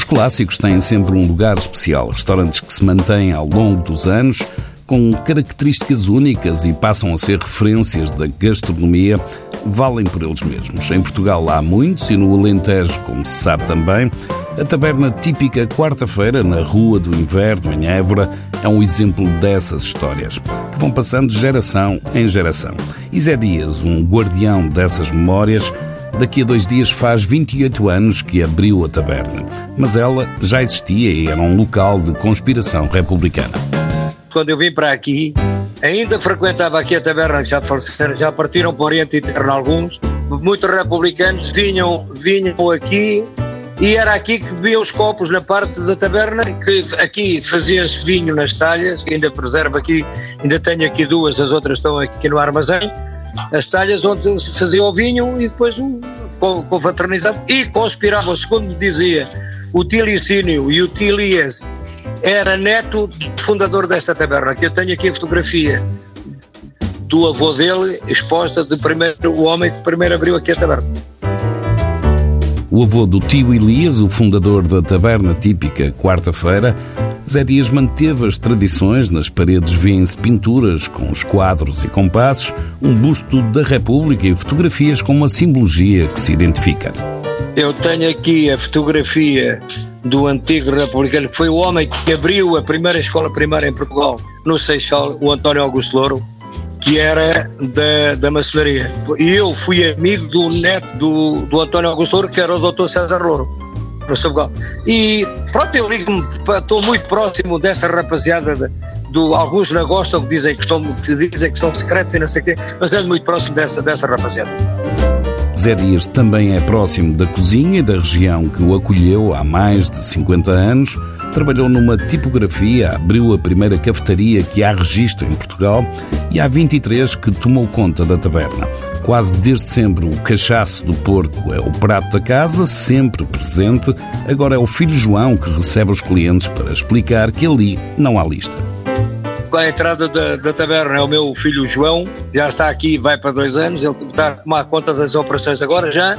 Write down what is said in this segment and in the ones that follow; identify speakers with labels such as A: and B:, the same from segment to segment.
A: Os clássicos têm sempre um lugar especial, restaurantes que se mantêm ao longo dos anos com características únicas e passam a ser referências da gastronomia, valem por eles mesmos. Em Portugal há muitos e no Alentejo, como se sabe também, a taberna típica quarta-feira na Rua do Inverno, em Évora, é um exemplo dessas histórias, que vão passando de geração em geração. E Zé Dias, um guardião dessas memórias, daqui a dois dias faz 28 anos que abriu a taberna. Mas ela já existia e era um local de conspiração republicana.
B: Quando eu vim para aqui, ainda frequentava aqui a taberna, já, já partiram para o Oriente Interno alguns, muitos republicanos vinham, vinham aqui e era aqui que bebiam os copos na parte da taberna, que aqui fazia-se vinho nas talhas, ainda preservo aqui, ainda tenho aqui duas, as outras estão aqui no armazém, as talhas onde se fazia o vinho e depois confraternizavam e conspiravam, segundo dizia o Tilicínio e o Tilias era neto do fundador desta taberna, que eu tenho aqui a fotografia do avô dele, exposta de primeiro, o homem que primeiro abriu aqui a taberna.
A: O avô do tio Elias, o fundador da taberna típica Quarta-feira, Zé Dias manteve as tradições, nas paredes vêem-se pinturas com os quadros e compassos, um busto da República e fotografias com uma simbologia que se identifica.
B: Eu tenho aqui a fotografia do antigo republicano, que foi o homem que abriu a primeira escola primária em Portugal, no Seixal, o António Augusto Louro, que era da, da maçonaria. E eu fui amigo do neto do, do António Augusto Louro, que era o doutor César Louro, Sabugal. E pronto, eu ligo-me, estou muito próximo dessa rapaziada, de, do, alguns não gostam, que dizem que, são, que dizem que são secretos e não sei o quê, mas é muito próximo dessa, dessa rapaziada.
A: Zé Dias também é próximo da cozinha e da região que o acolheu há mais de 50 anos. Trabalhou numa tipografia, abriu a primeira cafetaria que há registro em Portugal e há 23 que tomou conta da taberna. Quase desde sempre o cachaço do porco é o prato da casa, sempre presente. Agora é o filho João que recebe os clientes para explicar que ali não há lista
B: com a entrada da, da, taberna é o meu filho João, já está aqui, vai para dois anos, ele está a tomar conta das operações agora já,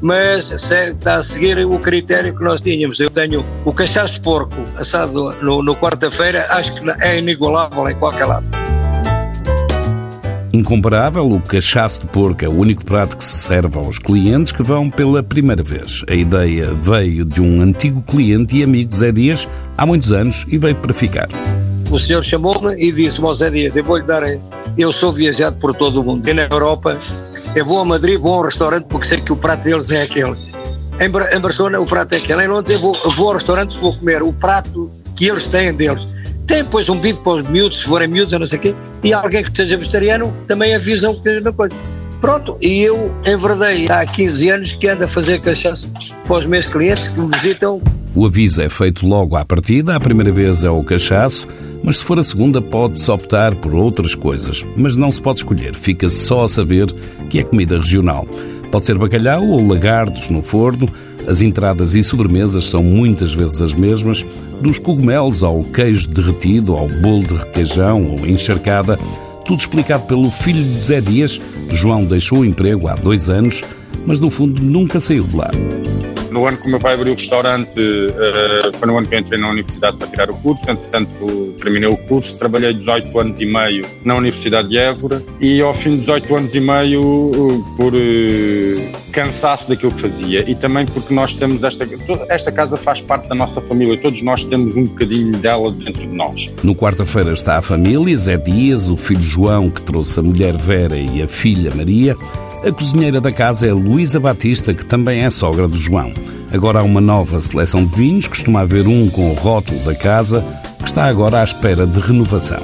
B: mas está a seguir o critério que nós tínhamos. Eu tenho o cachaço de porco assado no, no quarta-feira, acho que é inigualável em qualquer lado.
A: Incomparável, o cachaço de porco é o único prato que se serve aos clientes que vão pela primeira vez. A ideia veio de um antigo cliente e amigo Zé Dias há muitos anos e veio para ficar
B: o senhor chamou-me e disse-me ao Zé Dias, eu vou-lhe dar, eu sou viajado por todo o mundo, e na Europa, eu vou a Madrid, vou a um restaurante porque sei que o prato deles é aquele. Em, Barcelona o prato é aquele, em Londres eu vou, eu vou ao restaurante vou comer o prato que eles têm deles. Tem depois um bife para os miúdos, se forem miúdos, eu não sei o quê, e alguém que seja vegetariano também avisam que esteja na coisa. Pronto, e eu enverdei há 15 anos que ando a fazer cachaça para os meus clientes que me visitam.
A: O aviso é feito logo à partida, a primeira vez é o cachaço, mas se for a segunda, pode-se optar por outras coisas. Mas não se pode escolher, fica só a saber que é comida regional. Pode ser bacalhau ou lagartos no forno. As entradas e sobremesas são muitas vezes as mesmas, dos cogumelos ao queijo derretido, ao bolo de requeijão ou encharcada, tudo explicado pelo filho de Zé Dias. João deixou o emprego há dois anos, mas no fundo nunca saiu de lá.
C: No ano que o meu pai abriu o restaurante, uh, foi no ano que eu entrei na universidade para tirar o curso, entretanto terminei o curso, trabalhei 18 anos e meio na Universidade de Évora e ao fim de 18 anos e meio, uh, por uh, cansaço daquilo que fazia e também porque nós temos esta, esta casa faz parte da nossa família, todos nós temos um bocadinho dela dentro de nós.
A: No quarta-feira está a família, Zé Dias, o filho João que trouxe a mulher Vera e a filha Maria. A cozinheira da casa é Luísa Batista, que também é sogra do João. Agora há uma nova seleção de vinhos, costuma haver um com o rótulo da casa, que está agora à espera de renovação.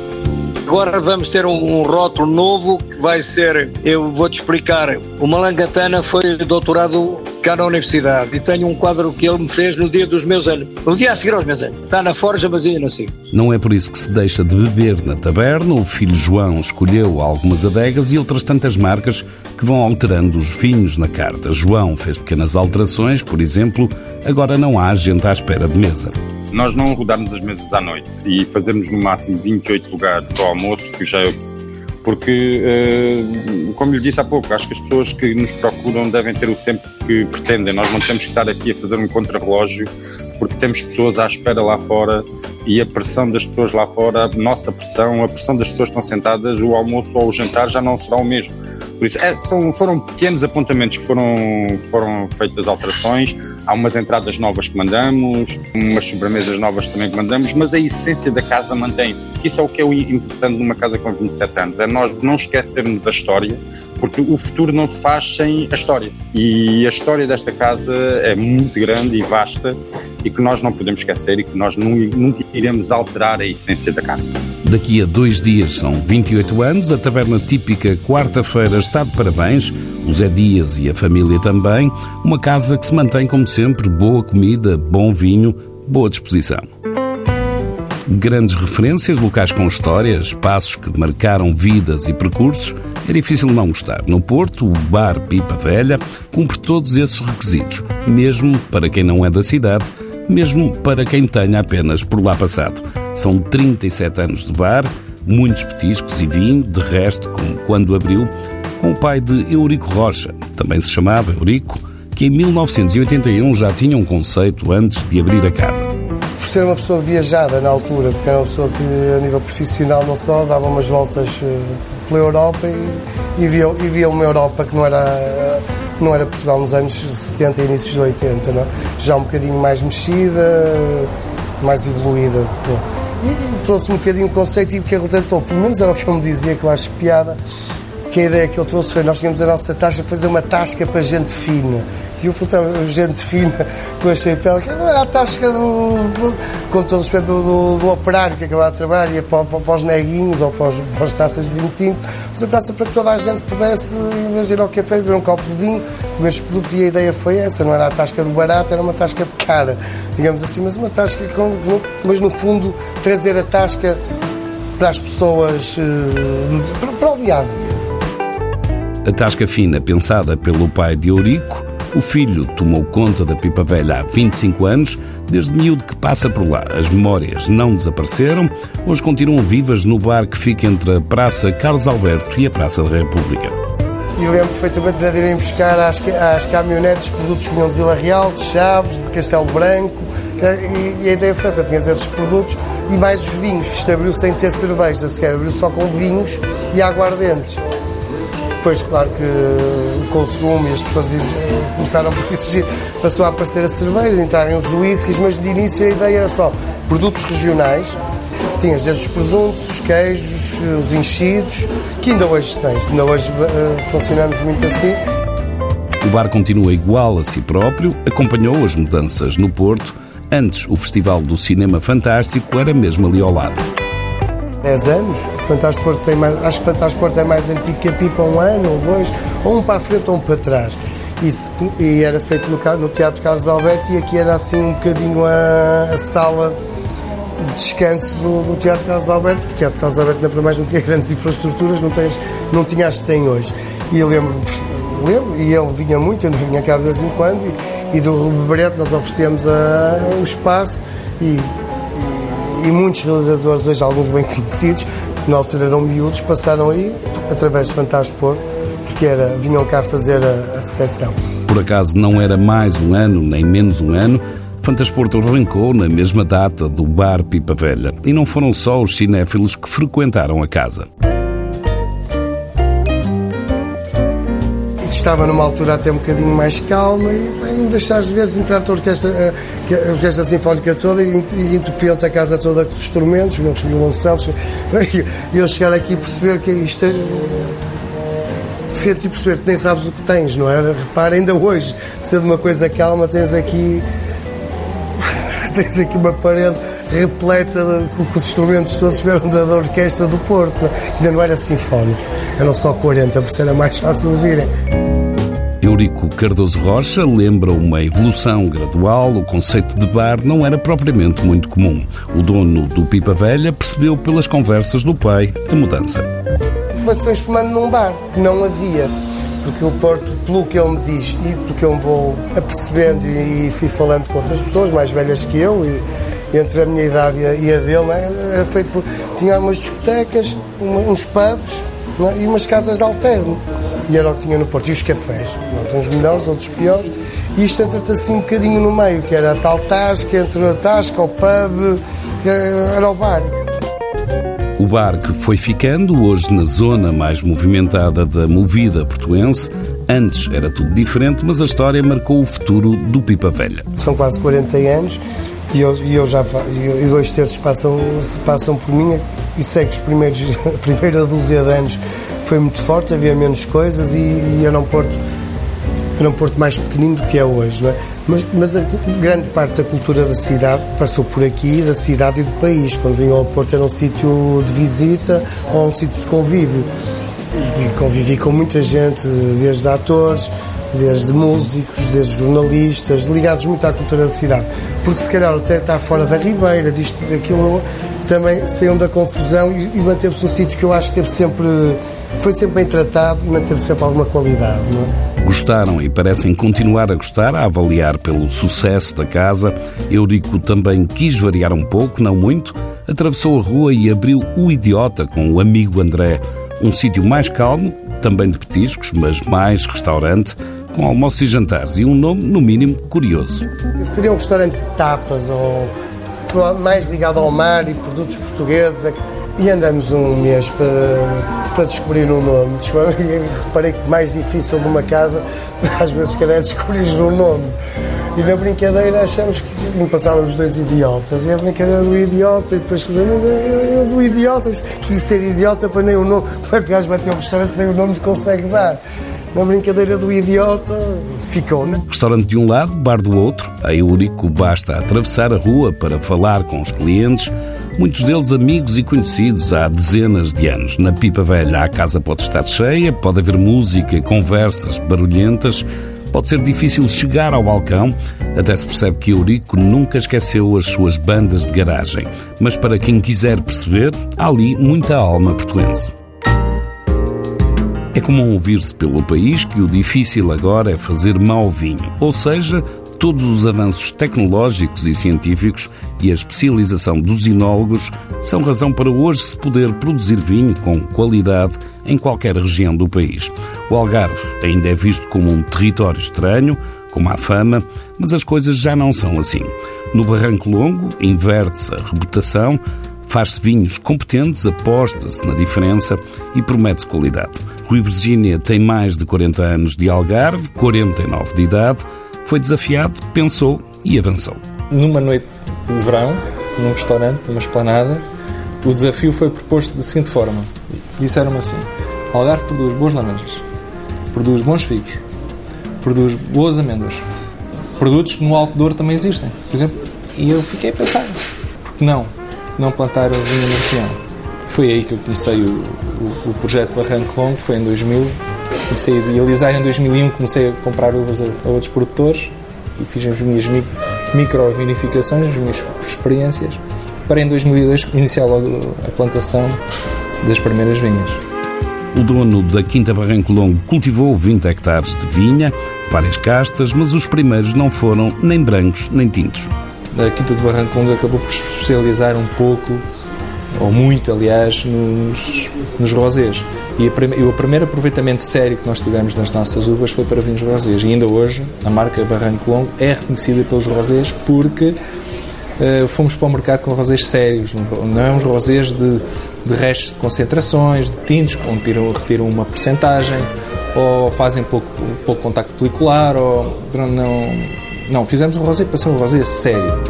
B: Agora vamos ter um, um rótulo novo que vai ser, eu vou-te explicar, o Malangatana foi doutorado cá na universidade e tenho um quadro que ele me fez no dia dos meus anos, no dia a seguir aos meus anos. Está na forja, mas ainda não sei.
A: Não é por isso que se deixa de beber na taberna. O filho João escolheu algumas adegas e outras tantas marcas que vão alterando os vinhos na carta. João fez pequenas alterações, por exemplo, agora não há gente à espera de mesa.
C: Nós não rodarmos as mesas à noite e fazemos no máximo 28 lugares ao almoço, que já é porque, uh, como lhe disse há pouco, acho que as pessoas que nos procuram devem ter o tempo que pretendem. Nós não temos que estar aqui a fazer um contrarrelógio, porque temos pessoas à espera lá fora e a pressão das pessoas lá fora, a nossa pressão, a pressão das pessoas que estão sentadas, o almoço ou o jantar já não será o mesmo. Por isso, é, são, foram pequenos apontamentos que foram, foram feitas alterações. Há umas entradas novas que mandamos, umas sobremesas novas também que mandamos, mas a essência da casa mantém-se. Isso é o que é o importante numa casa com 27 anos, é nós não esquecermos a história, porque o futuro não se faz sem a história. E a história desta casa é muito grande e vasta e que nós não podemos esquecer e que nós nunca iremos alterar a essência da casa.
A: Daqui a dois dias são 28 anos, a taberna típica quarta-feira está de parabéns, o Zé Dias e a família também, uma casa que se mantém como sempre, boa comida, bom vinho, boa disposição. Grandes referências, locais com histórias, espaços que marcaram vidas e percursos, é difícil não gostar. No Porto, o bar Pipa Velha cumpre todos esses requisitos, mesmo para quem não é da cidade, mesmo para quem tenha apenas por lá passado. São 37 anos de bar, muitos petiscos e vinho, de resto, como quando abriu, com o pai de Eurico Rocha, também se chamava Eurico, que em 1981 já tinha um conceito antes de abrir a casa.
D: Por ser uma pessoa viajada na altura, porque era uma pessoa que a nível profissional não só dava umas voltas eh, pela Europa e, e, via, e via uma Europa que não era, não era Portugal nos anos 70 e inícios de 80, não? É? já um bocadinho mais mexida, mais evoluída. E, trouxe um bocadinho o conceito e o que aconteceu, pelo menos era o que ele me dizia, que eu acho piada, que a ideia que ele trouxe foi nós tínhamos a nossa taxa fazer uma tasca para gente fina. E eu perguntava, gente fina, com a chapéu, que não era a tasca do, com todo o respeito do, do, operário que acabava de trabalhar, ia para, para, para os neguinhos ou para, os, para as taças de vinho tinto, uma taça para que toda a gente pudesse, ir ao café, beber um copo de vinho, comer os produtos e a ideia foi essa, não era a tasca do barato, era uma tasca cara, digamos assim, mas uma tasca com, mas no fundo trazer a tasca para as pessoas, eh, para, para o dia a
A: tasca fina, pensada pelo pai de Eurico, o filho tomou conta da Pipa Velha há 25 anos, desde miúdo que passa por lá. As memórias não desapareceram, hoje continuam vivas no bar que fica entre a Praça Carlos Alberto e a Praça da República.
D: E lembro perfeitamente de irem buscar às, às caminhonetes produtos que vinham de Vila Real, de Chaves, de Castelo Branco, e, e a ideia foi essa, tinha esses produtos e mais os vinhos. Isto abriu sem ter cerveja sequer, abriu só com vinhos e aguardentes. Depois, claro que o consumo e as pessoas começaram a exigir, passou a aparecer a cerveja, entrarem os whiskies, mas de início a ideia era só produtos regionais. Tinhas desde os presuntos, os queijos, os enchidos, que ainda hoje tens, ainda hoje uh, funcionamos muito assim.
A: O bar continua igual a si próprio, acompanhou as mudanças no Porto. Antes, o Festival do Cinema Fantástico era mesmo ali ao lado.
D: 10 anos. Fantasporto tem mais, acho que Fantasporto é mais antigo que a Pipa, um ano ou dois, ou um para a frente ou um para trás. Isso, e era feito no, no Teatro Carlos Alberto e aqui era assim um bocadinho a, a sala de descanso do, do, Teatro Carlos Alberto, porque o Teatro Carlos Alberto, na mais, não tinha grandes infraestruturas, não, tens, não tinha as que tem hoje. E eu lembro, lembro, e ele vinha muito, eu vinha cá de vez em quando, e, e do Rubreto nós oferecíamos a, o espaço e e muitos realizadores, hoje alguns bem conhecidos, que na altura eram miúdos, passaram aí através de Fantasporto, porque era, vinham cá fazer a, a recepção.
A: Por acaso não era mais um ano, nem menos um ano, Fantasporto arrancou na mesma data do Bar Pipa Velha. E não foram só os cinéfilos que frequentaram a casa.
D: Estava numa altura até um bocadinho mais calma e bem, não deixares de ver entrar a orquestra, a, a orquestra sinfónica toda e, e entupiam-te a casa toda com os instrumentos, os violoncelos, e eu chegar aqui e perceber que isto é e perceber que nem sabes o que tens, não é? Repara, ainda hoje, sendo uma coisa calma, tens aqui tens aqui uma parede repleta com os instrumentos todos vieram da, da Orquestra do Porto. Ainda não era sinfónica, eram só 40, por isso era mais fácil de virem.
A: Eurico Cardoso Rocha lembra uma evolução gradual, o conceito de bar não era propriamente muito comum. O dono do Pipa Velha percebeu pelas conversas do pai a mudança.
D: Foi-se transformando num bar que não havia porque o Porto, pelo que ele me diz e pelo que eu me vou apercebendo e, fui falando com outras pessoas mais velhas que eu, e, entre a minha idade e a, e a dele, né, era feito por. tinha umas discotecas, uma, uns pubs, é? e umas casas de alterno. E era o que tinha no Porto. E os cafés, uns melhores, outros piores. E isto entra-te assim um bocadinho no meio, que era a tal tasca, entre a tasca, o pub, era o bar.
A: O bar que foi ficando, hoje na zona mais movimentada da movida portuense, Antes era tudo diferente, mas a história marcou o futuro do Pipa Velha.
D: São quase 40 anos e eu, e eu já e dois terços passam, passam por mim e sei que os primeiros, a primeira dúzia de anos foi muito forte, havia menos coisas e, e era um Porto era um Porto mais pequenino do que é hoje, não é? Mas, mas a grande parte da cultura da cidade passou por aqui, da cidade e do país. Quando vinham ao Porto era um sítio de visita ou um sítio de convívio e convivi com muita gente, desde atores, desde músicos, desde jornalistas, ligados muito à cultura da cidade. Porque se calhar até está fora da Ribeira, disto, daquilo, também saiam da confusão e, e manteve-se um sítio que eu acho que teve sempre, foi sempre bem tratado e manteve sempre alguma qualidade. Não
A: é? Gostaram e parecem continuar a gostar, a avaliar pelo sucesso da casa. Eurico também quis variar um pouco, não muito, atravessou a rua e abriu o Idiota com o amigo André um sítio mais calmo, também de petiscos, mas mais restaurante, com almoços e jantares e um nome, no mínimo, curioso.
D: Seria um restaurante de tapas ou mais ligado ao mar e produtos portugueses. E andamos um mês para, para descobrir um nome. E reparei que mais difícil de uma casa, às vezes, é descobrir um nome. E na brincadeira achamos que não passávamos dois idiotas. E a brincadeira do idiota, e depois fazemos eu, do idiota, preciso ser idiota para nem o nome. Para que o bater o restaurante sem o nome que consegue dar. Na brincadeira do idiota, ficou, né?
A: Restaurante de um lado, bar do outro. A Eurico basta atravessar a rua para falar com os clientes muitos deles amigos e conhecidos há dezenas de anos. Na Pipa Velha a casa pode estar cheia, pode haver música, conversas barulhentas, Pode ser difícil chegar ao balcão, até se percebe que Eurico nunca esqueceu as suas bandas de garagem. Mas para quem quiser perceber, há ali muita alma portuense. É comum ouvir-se pelo país que o difícil agora é fazer mau vinho, ou seja, todos os avanços tecnológicos e científicos e a especialização dos enólogos são razão para hoje se poder produzir vinho com qualidade em qualquer região do país. O Algarve ainda é visto como um território estranho, com má fama, mas as coisas já não são assim. No Barranco Longo, inverte-se a reputação, faz-se vinhos competentes, aposta-se na diferença e promete-se qualidade. Rui Virgínia tem mais de 40 anos de Algarve, 49 de idade, foi desafiado, pensou e avançou.
E: Numa noite de verão, num restaurante, numa esplanada, o desafio foi proposto da seguinte forma. Disseram-me assim, Algarve produz boas laranjas, produz bons figos, produz boas amêndoas, produtos que no Alto Douro também existem, por exemplo. E eu fiquei a pensar, por que não? Não plantar vinho região? Foi aí que eu comecei o, o, o projeto Barranco Longo, foi em 2000, comecei a idealizar em 2001, comecei a comprar uvas a, a outros produtores e fiz as minhas micro-vinificações, as minhas experiências, para em 2002 iniciar logo a plantação das primeiras vinhas.
A: O dono da Quinta Barranco Longo cultivou 20 hectares de vinha, várias castas, mas os primeiros não foram nem brancos nem tintos.
E: A Quinta de Barranco Longo acabou por especializar um pouco, ou muito aliás, nos, nos rosés. E, o primeiro aproveitamento sério que nós tivemos nas nossas uvas foi para vinhos rosés. E ainda hoje a marca Barranco Longo é reconhecida pelos rosés porque uh, fomos para o mercado com rosés sérios, não é uns rosés de, de restos de concentrações, de tintos, que retiram, retiram uma porcentagem ou fazem pouco, pouco contacto pelicular, ou não, não, fizemos um rosé para ser um rosé sério.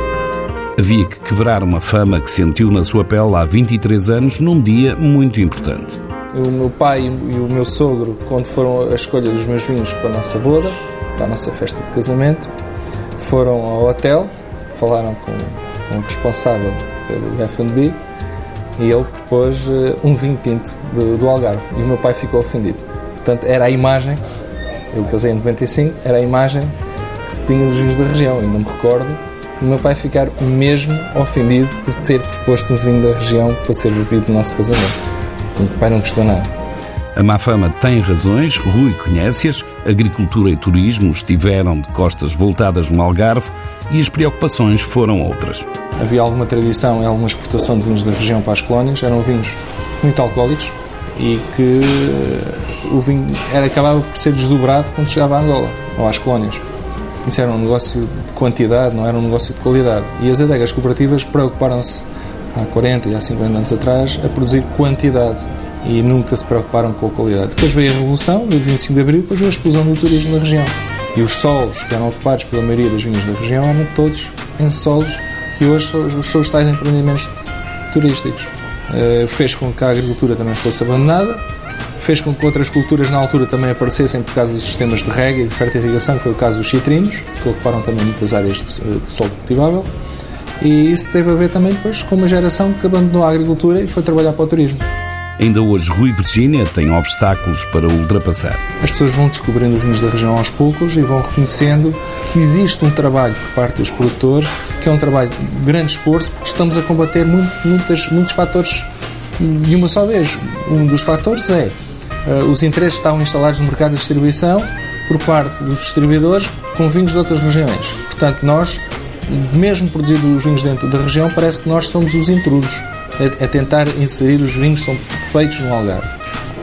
A: Havia que quebrar uma fama que sentiu na sua pele há 23 anos num dia muito importante.
E: O meu pai e o meu sogro, quando foram a escolha dos meus vinhos para a nossa boda, para a nossa festa de casamento, foram ao hotel, falaram com, com o responsável pelo F&B e ele propôs uh, um vinho tinto do, do Algarve e o meu pai ficou ofendido. Portanto, era a imagem, eu casei em 95, era a imagem que se tinha dos vinhos da região e não me recordo o meu pai ficar mesmo ofendido por ter proposto um vinho da região para ser bebido no nosso casamento. O pai não gostou nada.
A: A má fama tem razões, Rui conhece-as, agricultura e turismo estiveram de costas voltadas no Algarve e as preocupações foram outras.
E: Havia alguma tradição em alguma exportação de vinhos da região para as colónias, eram vinhos muito alcoólicos, e que o vinho era, acabava por ser desdobrado quando chegava a Angola ou às colónias. Isso era um negócio de quantidade, não era um negócio de qualidade. E as adegas cooperativas preocuparam-se há 40 e há 50 anos atrás a produzir quantidade e nunca se preocuparam com a qualidade. Depois veio a Revolução, no 25 de Abril, depois veio a explosão do turismo na região. E os solos que eram ocupados pela maioria das vinhas da região eram todos em solos que hoje são os tais empreendimentos turísticos. Uh, fez com que a agricultura também fosse abandonada, fez com que outras culturas na altura também aparecessem por causa dos sistemas de rega e de fertirrigação, que foi o caso dos citrinos, que ocuparam também muitas áreas de, de solo cultivável. E isso teve a ver também depois com uma geração que abandonou a agricultura e foi trabalhar para o turismo.
A: Ainda hoje, Rui Virgínia tem obstáculos para ultrapassar.
E: As pessoas vão descobrindo os vinhos da região aos poucos e vão reconhecendo que existe um trabalho por parte dos produtores, que é um trabalho de grande esforço, porque estamos a combater muito, muitas, muitos fatores de uma só vez. Um dos fatores é os interesses estavam instalados no mercado de distribuição por parte dos distribuidores com vinhos de outras regiões. Portanto, nós, mesmo produzindo os vinhos dentro da região, parece que nós somos os intrusos a, a tentar inserir os vinhos que são feitos no Algarve.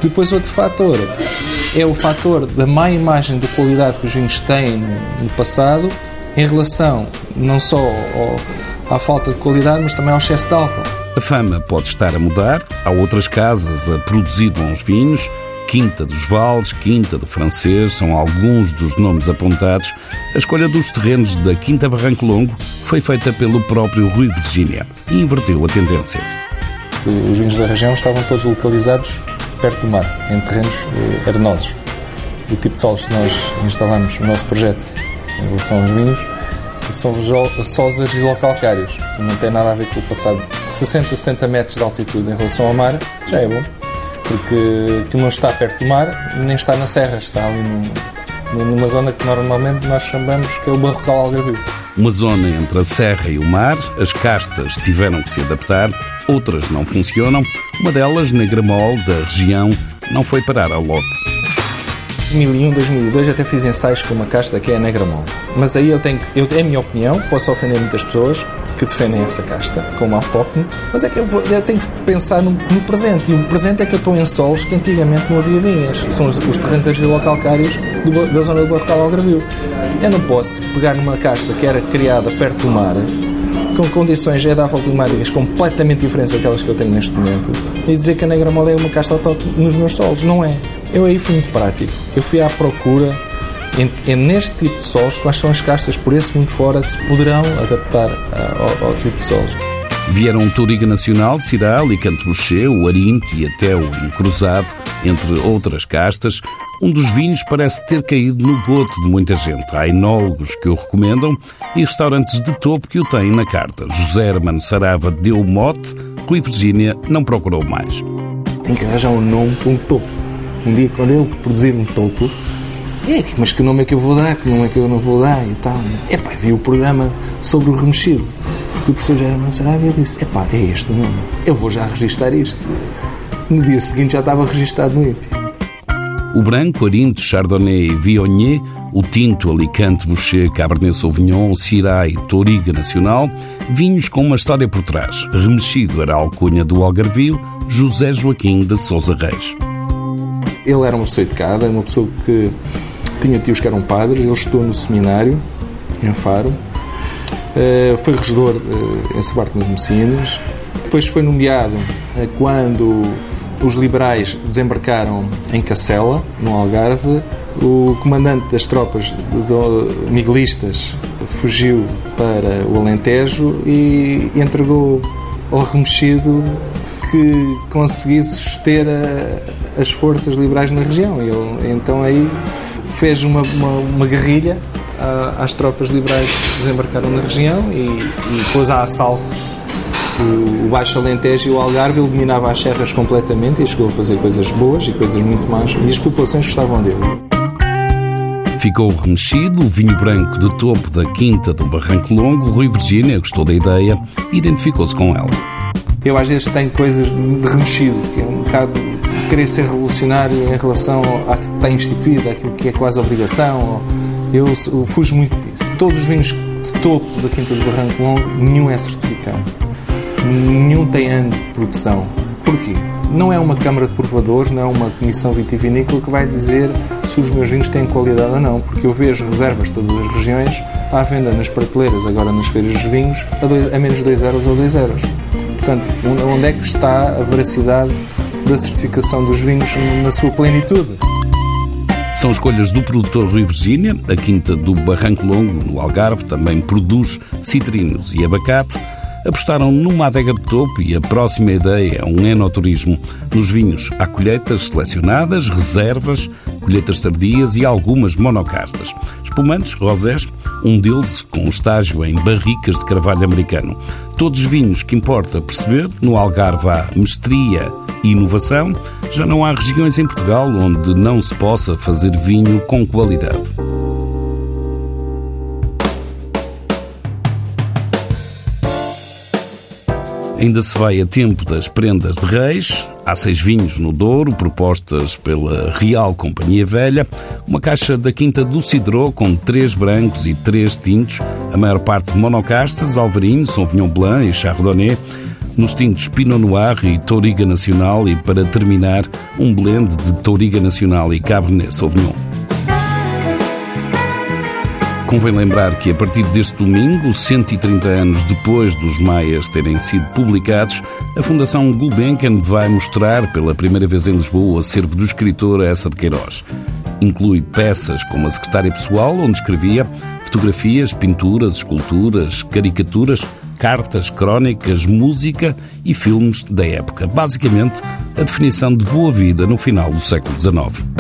E: Depois, outro fator é o fator da má imagem de qualidade que os vinhos têm no, no passado em relação não só ao, à falta de qualidade, mas também ao excesso de álcool.
A: A fama pode estar a mudar, há outras casas a produzir bons vinhos. Quinta dos Vales, Quinta do Francês são alguns dos nomes apontados. A escolha dos terrenos da Quinta Barranco Longo foi feita pelo próprio Rui Virgínia e inverteu a tendência.
E: Os vinhos da região estavam todos localizados perto do mar, em terrenos eh, arenosos. O tipo de solos que nós instalamos no nosso projeto em relação aos vinhos são solos argilocalcários, não tem nada a ver com o passado. 60, 70 metros de altitude em relação ao mar já é bom, porque aquilo não está perto do mar, nem está na serra, está ali num, numa zona que normalmente nós chamamos que é o Barrocal Algarvio.
A: Uma zona entre a serra e o mar, as castas tiveram que se adaptar, outras não funcionam. Uma delas, Negramol, da região, não foi parar ao lote.
E: 2001, 2002 até fiz ensaios com uma casta que é a Negramol. Mas aí eu tenho que, eu, é a minha opinião, posso ofender muitas pessoas que defendem essa casta como autóctone, mas é que eu, vou, eu tenho que pensar no, no, presente. E o presente é que eu estou em solos que antigamente não havia vinhas. São os, os terrenos argilocalcários da zona do Barrocal Algarvio. Eu não posso pegar numa casta que era criada perto do mar com condições edafoclimáticas completamente diferentes daquelas que eu tenho neste momento e dizer que a negra mole é uma casta autóctone nos meus solos. Não é. Eu aí fui muito prático. Eu fui à procura é neste tipo de solos quais são as castas por esse muito fora que se poderão adaptar ao, ao tipo de solos.
A: Vieram Toriga Nacional, Cirá, Alicante Boucher, o Arinto e até o Encruzado, entre outras castas. Um dos vinhos parece ter caído no goto de muita gente. Há enólogos que o recomendam e restaurantes de topo que o têm na carta. José Hermano Sarava deu o mote, Rui Virgínia não procurou mais.
E: Tem que arranjar um nome para um topo. Um dia, quando eu produzir um topo, é, mas que nome é que eu vou dar, que nome é que eu não vou dar e tal. É pá, vi o programa sobre o remexido do professor Jair Mansarabia e disse: é pá, é este o nome, eu vou já registar isto. No dia seguinte já estava registado no IPI.
A: O branco, Arinto, Chardonnay Viognier, o tinto, Alicante, Boucher, Cabernet Sauvignon, Syrah e Toriga Nacional, vinhos com uma história por trás. Remexido era a alcunha do Algarvio, José Joaquim de Sousa Reis.
E: Ele era uma pessoa educada, uma pessoa que tinha tios que eram padres, ele estudou no seminário, em Faro, uh, foi regedor uh, em Sebarto nas Messinas, depois foi nomeado uh, quando os liberais desembarcaram em Cacela, no Algarve, o comandante das tropas miguelistas fugiu para o Alentejo e entregou ao remexido que conseguisse suster a, as forças liberais na região. Ele, então aí fez uma, uma, uma guerrilha às tropas liberais que desembarcaram na região e, e pôs a assalto o, o Baixo Alentejo e o Algarve. Ele dominava as serras completamente e chegou a fazer coisas boas e coisas muito más e as populações gostavam dele.
A: Ficou remexido o vinho branco de topo da Quinta do Barranco Longo. Rui Virgínia gostou da ideia e identificou-se com ela.
E: Eu às vezes tenho coisas de remexido, que é um bocado querer ser revolucionário em relação àquilo que está instituído, àquilo que é quase obrigação. Eu, eu fujo muito disso. Todos os vinhos de topo da Quinta do Barranco Longo, nenhum é certificado. Nenhum tem ano de produção. Porquê? não é uma Câmara de Provadores, não é uma Comissão Vitivinícola que vai dizer se os meus vinhos têm qualidade ou não, porque eu vejo reservas de todas as regiões à venda nas prateleiras, agora nas feiras de vinhos, a, dois, a menos 2 euros ou 2 euros. Portanto, onde é que está a veracidade da certificação dos vinhos na sua plenitude?
A: São escolhas do produtor Rui Virgínia, a quinta do Barranco Longo, no Algarve, também produz citrinos e abacate apostaram numa adega de topo e a próxima ideia é um enoturismo. Nos vinhos há colheitas selecionadas, reservas, colheitas tardias e algumas monocastas. Espumantes, rosés, um deles com estágio em barricas de carvalho americano. Todos vinhos que importa perceber, no Algarve há mestria inovação, já não há regiões em Portugal onde não se possa fazer vinho com qualidade. Ainda se vai a tempo das prendas de reis. Há seis vinhos no Douro, propostas pela Real Companhia Velha. Uma caixa da Quinta do Cidró com três brancos e três tintos. A maior parte monocastas, Alvarinho, Sauvignon Blanc e Chardonnay. Nos tintos Pinot Noir e Touriga Nacional. E para terminar, um blend de Touriga Nacional e Cabernet Sauvignon. Convém lembrar que a partir deste domingo, 130 anos depois dos Maias terem sido publicados, a Fundação Gulbenkian vai mostrar pela primeira vez em Lisboa o acervo do escritor Essa de Queiroz. Inclui peças como a secretária pessoal, onde escrevia fotografias, pinturas, esculturas, caricaturas, cartas, crónicas, música e filmes da época. Basicamente, a definição de boa vida no final do século XIX.